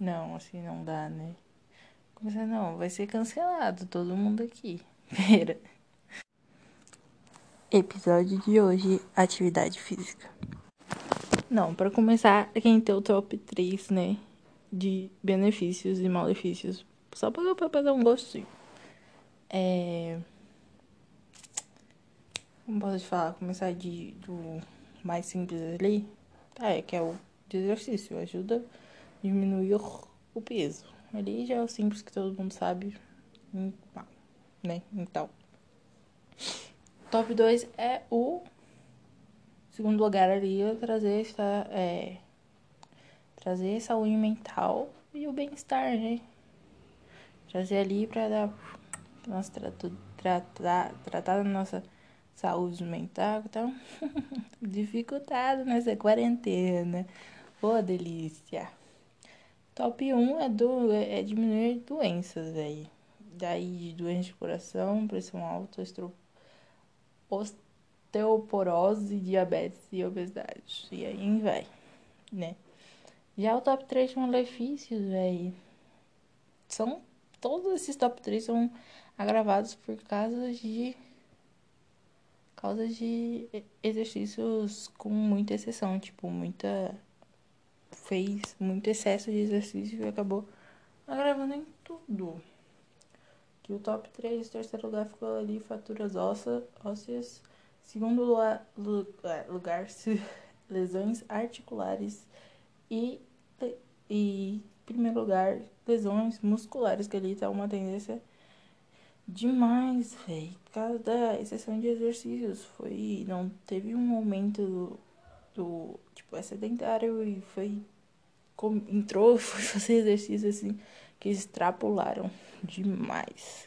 Não, assim não dá, né? Começar não, vai ser cancelado todo mundo aqui. Pera. Episódio de hoje, atividade física. Não, para começar, quem tem o top 3, né? De benefícios e malefícios. Só pra, pra dar um gostinho. É. Como posso te falar? Começar de, do mais simples ali. É, que é o de exercício. Ajuda diminuir o peso. Ali já é o simples que todo mundo sabe. Né? Então. Top 2 é o segundo lugar ali, eu trazer essa, é, trazer saúde mental e o bem-estar, né? Trazer ali para dar nossa tratar tratar da nossa saúde mental, então dificultado nessa quarentena. Boa delícia. Top 1 é, do, é diminuir doenças, aí. Daí, doenças de coração, pressão alta, osteoporose, diabetes e obesidade. E aí vai, né? Já o top 3 de malefícios, velho. São. Todos esses top 3 são agravados por causa de. Causa de exercícios com muita exceção, tipo, muita. Fez muito excesso de exercício e acabou agravando em tudo. Que o top 3, terceiro lugar ficou ali, faturas ósseas. Segundo lugar, é, lugar lesões articulares. E, e primeiro lugar, lesões musculares, que ali tá uma tendência demais, velho. Cada exceção de exercícios foi. Não teve um aumento do, do tipo, é sedentário e foi. Entrou, foi fazer exercícios assim que extrapolaram demais.